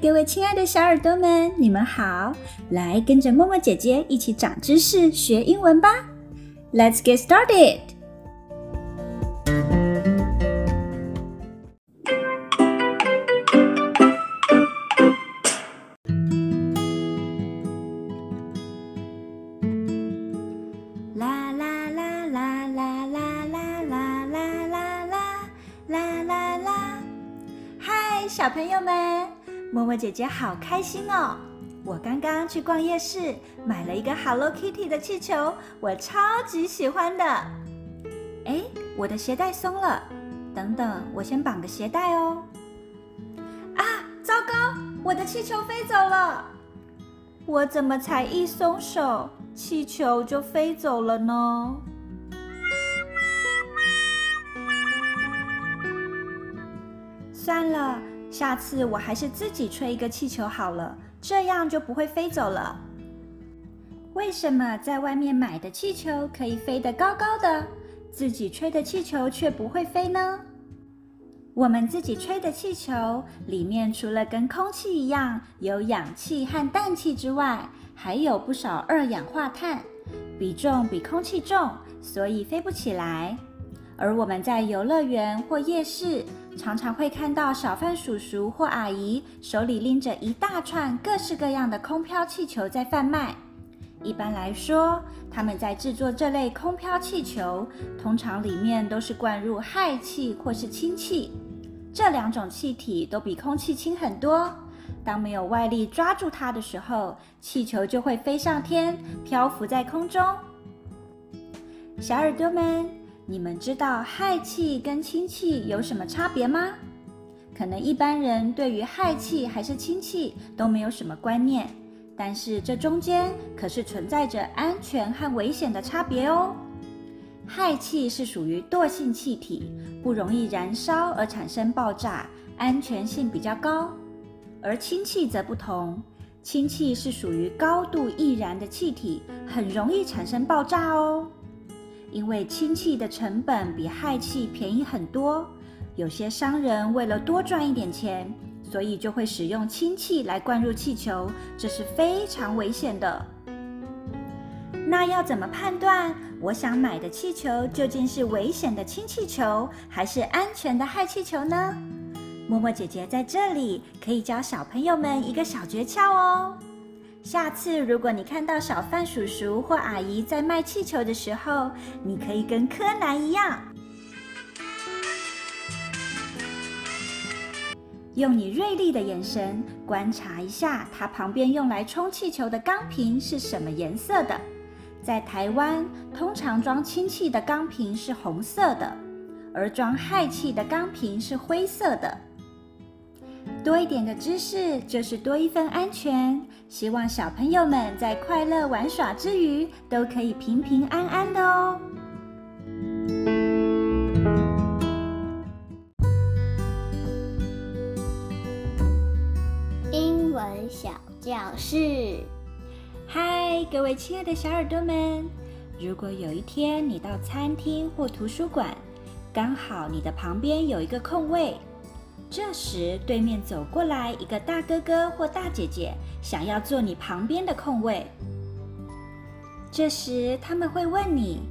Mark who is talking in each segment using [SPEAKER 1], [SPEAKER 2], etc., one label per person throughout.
[SPEAKER 1] 各位亲爱的小耳朵们，你们好！来跟着默默姐姐一起长知识、学英文吧。Let's get started！啦啦啦啦啦啦啦啦啦啦啦啦啦！嗨，小朋友们！默默姐姐好开心哦！我刚刚去逛夜市，买了一个 Hello Kitty 的气球，我超级喜欢的。哎，我的鞋带松了，等等，我先绑个鞋带哦。啊，糟糕，我的气球飞走了！我怎么才一松手，气球就飞走了呢？算了。下次我还是自己吹一个气球好了，这样就不会飞走了。为什么在外面买的气球可以飞得高高的，自己吹的气球却不会飞呢？我们自己吹的气球里面除了跟空气一样有氧气和氮气之外，还有不少二氧化碳，比重比空气重，所以飞不起来。而我们在游乐园或夜市，常常会看到小贩叔叔或阿姨手里拎着一大串各式各样的空飘气球在贩卖。一般来说，他们在制作这类空飘气球，通常里面都是灌入氦气或是氢气，这两种气体都比空气轻很多。当没有外力抓住它的时候，气球就会飞上天，漂浮在空中。小耳朵们。你们知道氦气跟氢气有什么差别吗？可能一般人对于氦气还是氢气都没有什么观念，但是这中间可是存在着安全和危险的差别哦。氦气是属于惰性气体，不容易燃烧而产生爆炸，安全性比较高；而氢气则不同，氢气是属于高度易燃的气体，很容易产生爆炸哦。因为氢气的成本比氦气便宜很多，有些商人为了多赚一点钱，所以就会使用氢气来灌入气球，这是非常危险的。那要怎么判断我想买的气球究竟是危险的氢气球，还是安全的氦气球呢？默默姐姐在这里可以教小朋友们一个小诀窍哦。下次如果你看到小贩叔叔或阿姨在卖气球的时候，你可以跟柯南一样，用你锐利的眼神观察一下，它旁边用来充气球的钢瓶是什么颜色的。在台湾，通常装氢气的钢瓶是红色的，而装氦气的钢瓶是灰色的。多一点的知识，就是多一份安全。希望小朋友们在快乐玩耍之余，都可以平平安安的哦。
[SPEAKER 2] 英文小教室，
[SPEAKER 1] 嗨，各位亲爱的小耳朵们！如果有一天你到餐厅或图书馆，刚好你的旁边有一个空位。这时，对面走过来一个大哥哥或大姐姐，想要坐你旁边的空位。这时，他们会问你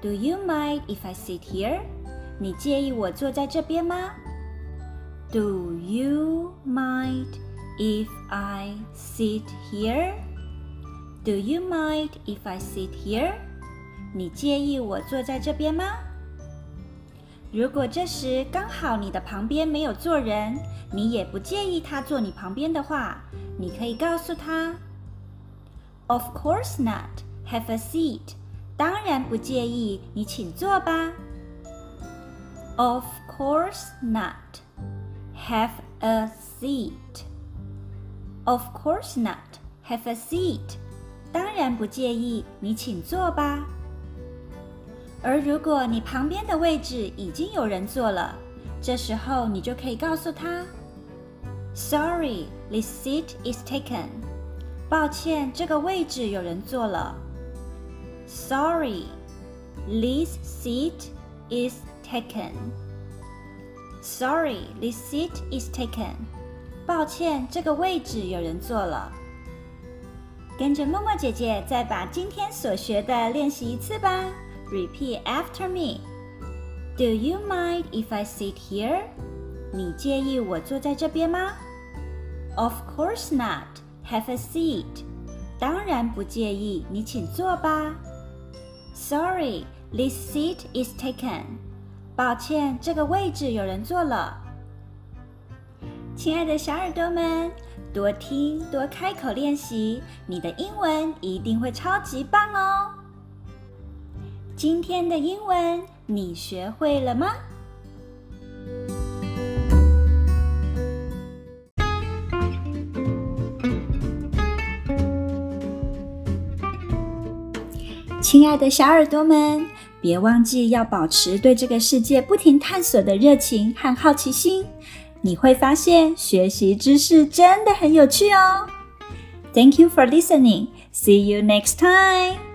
[SPEAKER 1] ：“Do you mind if I sit here？” 你介意我坐在这边吗？“Do you mind if I sit here？”“Do you mind if I sit here？” 你介意我坐在这边吗？如果这时刚好你的旁边没有坐人，你也不介意他坐你旁边的话，你可以告诉他：“Of course not. Have a seat.” 当然不介意，你请坐吧。Of course not. Have a seat. Of course not. Have a seat. 当然不介意，你请坐吧。而如果你旁边的位置已经有人坐了，这时候你就可以告诉他：“Sorry, this seat is taken.” 抱歉，这个位置有人坐了。Sorry, this seat is taken. Sorry, this seat is taken. 抱歉，这个位置有人坐了。跟着默默姐姐再把今天所学的练习一次吧。Repeat after me. Do you mind if I sit here? 你介意我坐在这边吗？Of course not. Have a seat. 当然不介意，你请坐吧。Sorry, this seat is taken. 抱歉，这个位置有人坐了。亲爱的小耳朵们，多听多开口练习，你的英文一定会超级棒哦！今天的英文你学会了吗？亲爱的小耳朵们，别忘记要保持对这个世界不停探索的热情和好奇心。你会发现学习知识真的很有趣哦。Thank you for listening. See you next time.